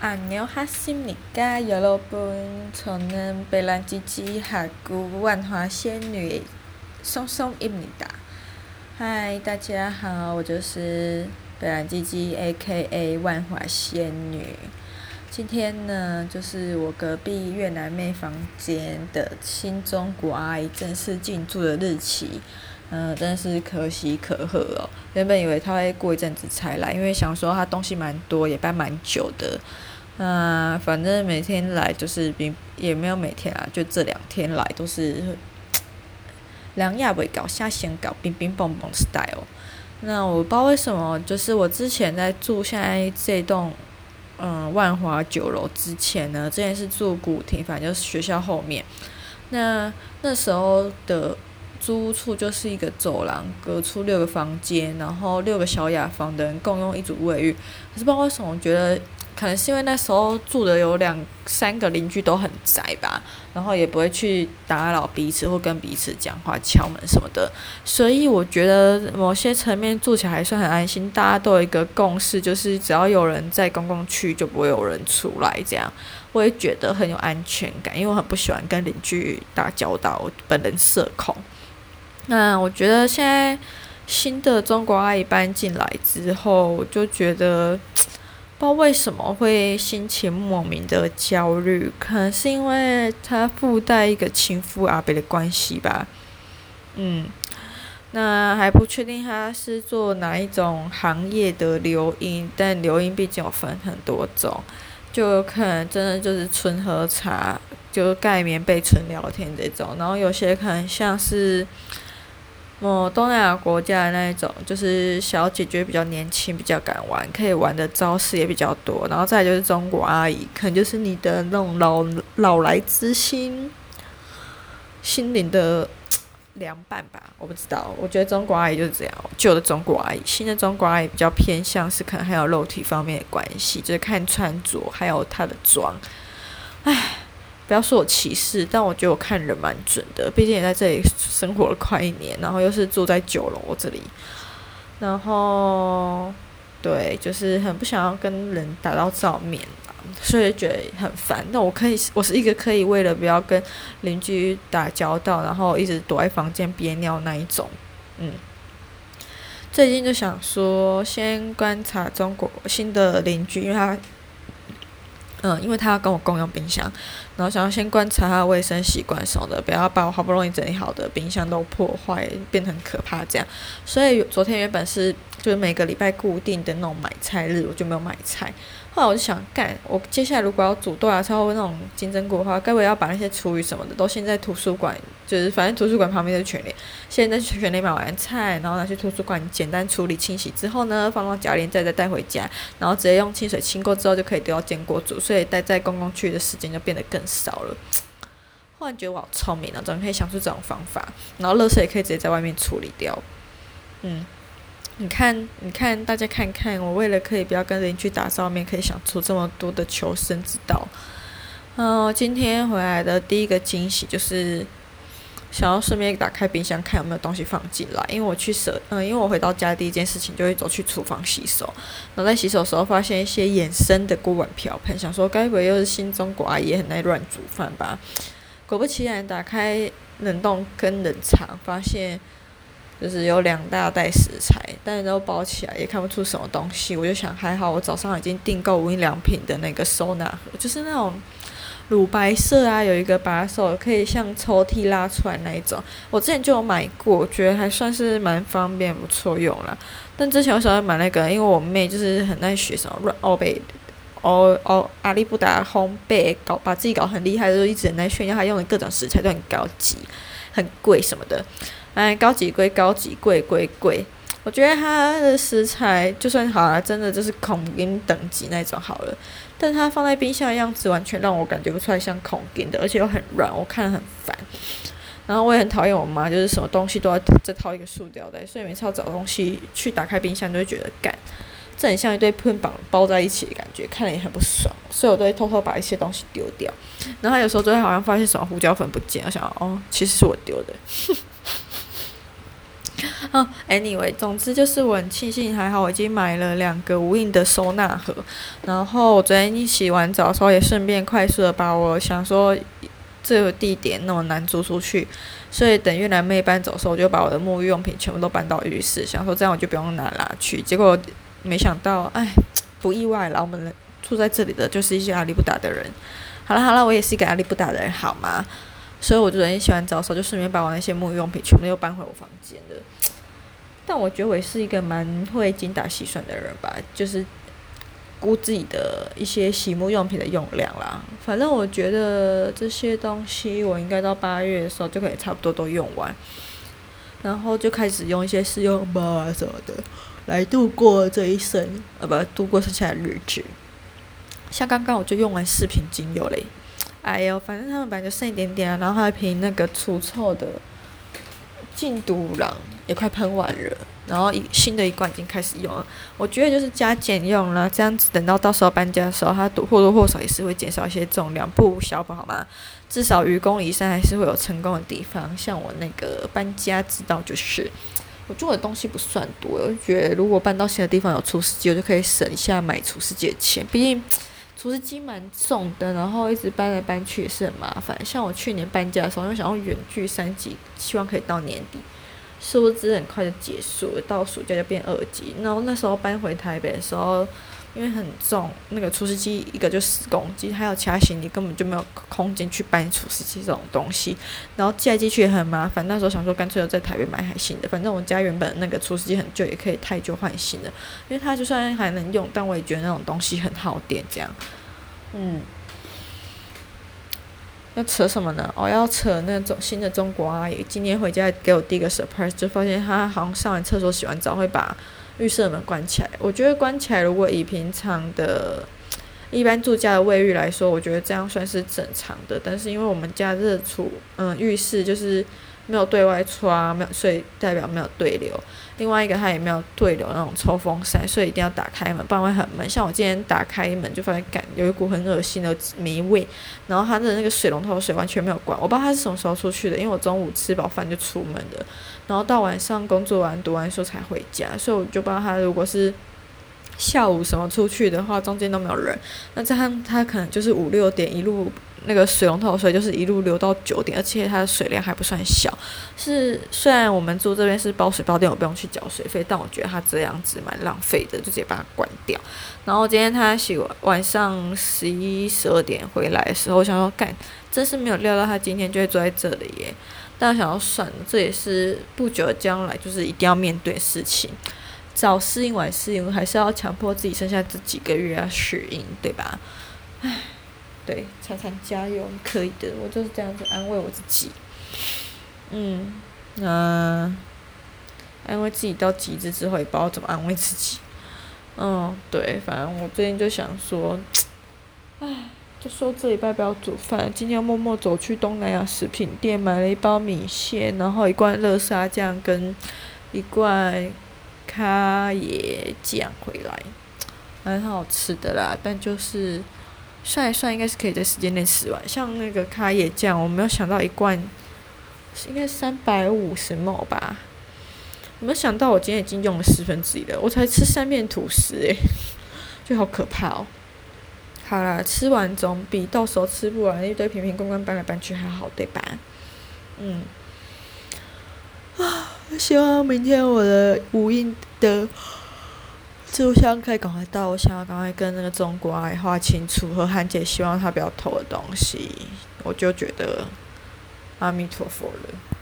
안녕하십니까 여러분. 저는 베란지지 하구万华仙女松松입니다。嗨，大家好，我就是北兰鸡鸡 A.K.A 万华仙女。今天呢，就是我隔壁越南妹房间的新中国阿姨正式进驻的日期。嗯，真是可喜可贺哦。原本以为她会过一阵子才来，因为想说她东西蛮多，也搬蛮久的。 嗯，反正每天来就是并也没有每天啊，就这两天来都是 两亚未搞下先搞冰冰蹦蹦 style。那我不知道为什么，就是我之前在住现在这栋嗯万华酒楼之前呢，之前是住古亭，反正就是学校后面。那那时候的。租屋处就是一个走廊，隔出六个房间，然后六个小雅房的人共用一组卫浴。可是不知道为什么，觉得可能是因为那时候住的有两三个邻居都很宅吧，然后也不会去打扰彼此或跟彼此讲话、敲门什么的，所以我觉得某些层面住起来还算很安心。大家都有一个共识，就是只要有人在公共区，就不会有人出来。这样我也觉得很有安全感，因为我很不喜欢跟邻居打交道，我本人社恐。那我觉得现在新的中国阿姨搬进来之后，我就觉得不知道为什么会心情莫名的焦虑，可能是因为它附带一个亲父阿伯的关系吧。嗯，那还不确定他是做哪一种行业的流音，但流音毕竟有分很多种，就可能真的就是纯喝茶，就盖棉被纯聊天这种，然后有些可能像是。哦，东南亚国家那一种，就是小姐姐比较年轻，比较敢玩，可以玩的招式也比较多。然后再就是中国阿姨，可能就是你的那种老老来之心，心灵的凉拌吧。我不知道，我觉得中国阿姨就是这样。旧的中国阿姨，新的中国阿姨比较偏向是可能还有肉体方面的关系，就是看穿着，还有她的妆。不要说我歧视，但我觉得我看人蛮准的，毕竟也在这里生活了快一年，然后又是住在九楼这里，然后对，就是很不想要跟人打到照面，所以觉得很烦。那我可以，我是一个可以为了不要跟邻居打交道，然后一直躲在房间憋尿那一种，嗯。最近就想说，先观察中国新的邻居，因为他。嗯，因为他要跟我共用冰箱，然后想要先观察他的卫生习惯什么的，不要把我好不容易整理好的冰箱都破坏，变成可怕这样。所以昨天原本是就是每个礼拜固定的那种买菜日，我就没有买菜。后来我就想干，我接下来如果要煮豆芽菜或那种金针菇的话，该不会要把那些厨余什么的都先在图书馆，就是反正图书馆旁边的全联，先在全联买完菜，然后拿去图书馆简单处理清洗之后呢，放到夹链再再带回家，然后直接用清水清过之后就可以丢到煎锅煮，所以待在公共区域的时间就变得更少了。忽然觉得我好聪明啊，总可以想出这种方法，然后垃圾也可以直接在外面处理掉，嗯。你看，你看，大家看看，我为了可以不要跟邻居打照面，可以想出这么多的求生之道。嗯、今天回来的第一个惊喜就是想要顺便打开冰箱看有没有东西放进来，因为我去舍，嗯，因为我回到家第一件事情就会走去厨房洗手，然后在洗手的时候发现一些衍生的锅碗瓢盆，想说该不会又是新中国阿姨很爱乱煮饭吧？果不其然，打开冷冻跟冷藏，发现。就是有两大袋食材，但是都包起来也看不出什么东西。我就想，还好我早上已经订购无印良品的那个收纳盒，就是那种乳白色啊，有一个把手可以像抽屉拉出来那一种。我之前就有买过，觉得还算是蛮方便，不错用了。但之前我想要买那个，因为我妹就是很爱学什么欧贝、哦哦阿里不达烘焙，搞把自己搞很厉害，就一直很爱炫耀她用的各种食材都很高级、很贵什么的。哎，高级归高级，贵归贵。我觉得它的食材就算好了，真的就是孔丁等级那种好了。但它放在冰箱的样子，完全让我感觉不出来像孔丁的，而且又很软，我看很烦。然后我也很讨厌我妈，就是什么东西都要再掏一个塑料袋，所以每次要找东西去打开冰箱，就会觉得干，这很像一堆喷棒包在一起的感觉，看了也很不爽。所以我都会偷偷把一些东西丢掉。然后有时候就会好像发现什么胡椒粉不见，我想哦，其实是我丢的。哦，anyway，总之就是我很庆幸，还好我已经买了两个无印的收纳盒。然后我昨天一洗完澡的时候，也顺便快速的把我想说这个地点那么难租出去，所以等越南妹搬走的时候，我就把我的沐浴用品全部都搬到浴室，想说这样我就不用拿拿去。结果没想到，哎，不意外了，我们住在这里的就是一些阿里不达的人。好了好了，我也是一个阿里不达的人，好吗？所以我昨天洗完澡的时候，就顺便把我那些沐浴用品全部又搬回我房间了。但我觉得我也是一个蛮会精打细算的人吧，就是估自己的一些洗沐用品的用量啦。反正我觉得这些东西我应该到八月的时候就可以差不多都用完，然后就开始用一些试用包啊什么的来度过这一生，呃，不，度过剩下的日子。像刚刚我就用完四瓶精油嘞。哎呦，反正他们本来就剩一点点啊，然后还有一瓶那个除臭的净毒朗也快喷完了，然后一新的一罐已经开始用了。我觉得就是加减用了，这样子等到到时候搬家的时候，它或多或少也是会减少一些重量，不无小补好吗？至少愚公移山还是会有成功的地方。像我那个搬家之道就是，我住的东西不算多，我觉得如果搬到新的地方有除湿机，我就可以省一下买除湿机的钱，毕竟。除湿机蛮重的，然后一直搬来搬去也是很麻烦。像我去年搬家的时候，因为想要远距三级，希望可以到年底，是不是很快就结束了，到暑假就变二级。然后那时候搬回台北的时候，因为很重，那个除湿机一个就十公斤，还有其他行李根本就没有空间去搬除湿机这种东西。然后寄来寄去也很麻烦。那时候想说，干脆就在台北买台新的，反正我家原本那个除湿机很旧，也可以太旧换新的。因为它就算还能用，但我也觉得那种东西很耗电，这样。嗯，要扯什么呢？我、哦、要扯那种新的中国阿姨，今天回家给我第一个 surprise，就发现她好像上完厕所、洗完澡会把浴室门关起来。我觉得关起来，如果以平常的一般住家的卫浴来说，我觉得这样算是正常的。但是因为我们家热厨，嗯，浴室就是。没有对外窗，没有，所以代表没有对流。另外一个，它也没有对流那种抽风扇，所以一定要打开门，不然会很闷。像我今天打开门，就发现感有一股很恶心的霉味。然后它的那个水龙头水完全没有关，我不知道它是什么时候出去的，因为我中午吃饱饭就出门了，然后到晚上工作完读完书才回家，所以我就不知道它如果是下午什么出去的话，中间都没有人，那这样它可能就是五六点一路。那个水龙头水就是一路流到九点，而且它的水量还不算小。是虽然我们住这边是包水包电，我不用去缴水费，但我觉得它这样子蛮浪费的，就直接把它关掉。然后今天他洗完晚上十一十二点回来的时候，我想说干，真是没有料到他今天就会坐在这里耶。但想要算，这也是不久的将来就是一定要面对事情。早适应晚适应，还是要强迫自己剩下这几个月要适应，对吧？唉。对，常常加油，可以的。我就是这样子安慰我自己。嗯，那、呃、安慰自己到极致之后，也不知道怎么安慰自己。嗯，对，反正我最近就想说，唉，就说这礼拜不要煮饭。今天默默走去东南亚食品店买了一包米线，然后一罐热沙酱跟一罐咖椰酱回来，蛮好吃的啦，但就是。算一算，应该是可以在时间内吃完。像那个咖椰酱，我没有想到一罐，应该三百五十毛吧。我没有想到我今天已经用了十分之一了，我才吃三片吐司诶，就好可怕哦。好啦，吃完总比到时候吃不完一堆瓶瓶罐罐搬来搬去还好，对吧？嗯。啊，希望明天我的无印的。就像可以赶快到，我想要赶快跟那个中国阿姨划清楚，和韩姐希望她不要偷的东西，我就觉得阿弥陀佛了。